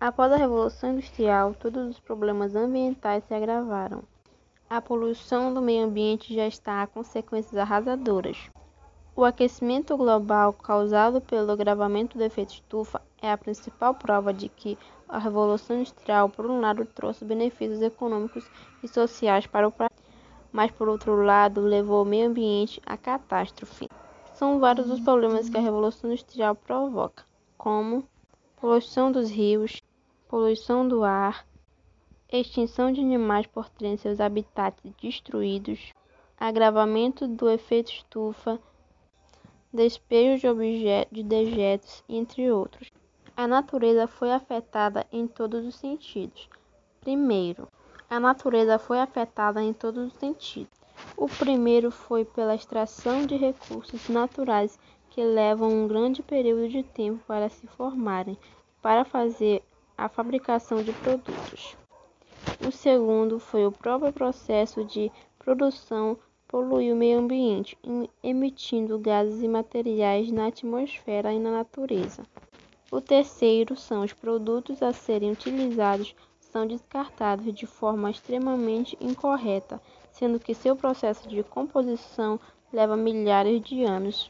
Após a Revolução Industrial, todos os problemas ambientais se agravaram. A poluição do meio ambiente já está a consequências arrasadoras. O aquecimento global causado pelo agravamento do efeito estufa é a principal prova de que a Revolução Industrial, por um lado, trouxe benefícios econômicos e sociais para o país, mas, por outro lado, levou o meio ambiente à catástrofe. São vários os problemas que a Revolução Industrial provoca, como poluição dos rios, poluição do ar, extinção de animais por terem seus habitats destruídos, agravamento do efeito estufa, despejo de, de dejetos, entre outros. A natureza foi afetada em todos os sentidos. Primeiro, a natureza foi afetada em todos os sentidos. O primeiro foi pela extração de recursos naturais que levam um grande período de tempo para se formarem, para fazer a fabricação de produtos. O segundo foi o próprio processo de produção poluir o meio ambiente, emitindo gases e materiais na atmosfera e na natureza. O terceiro são os produtos a serem utilizados são descartados de forma extremamente incorreta, sendo que seu processo de composição leva milhares de anos.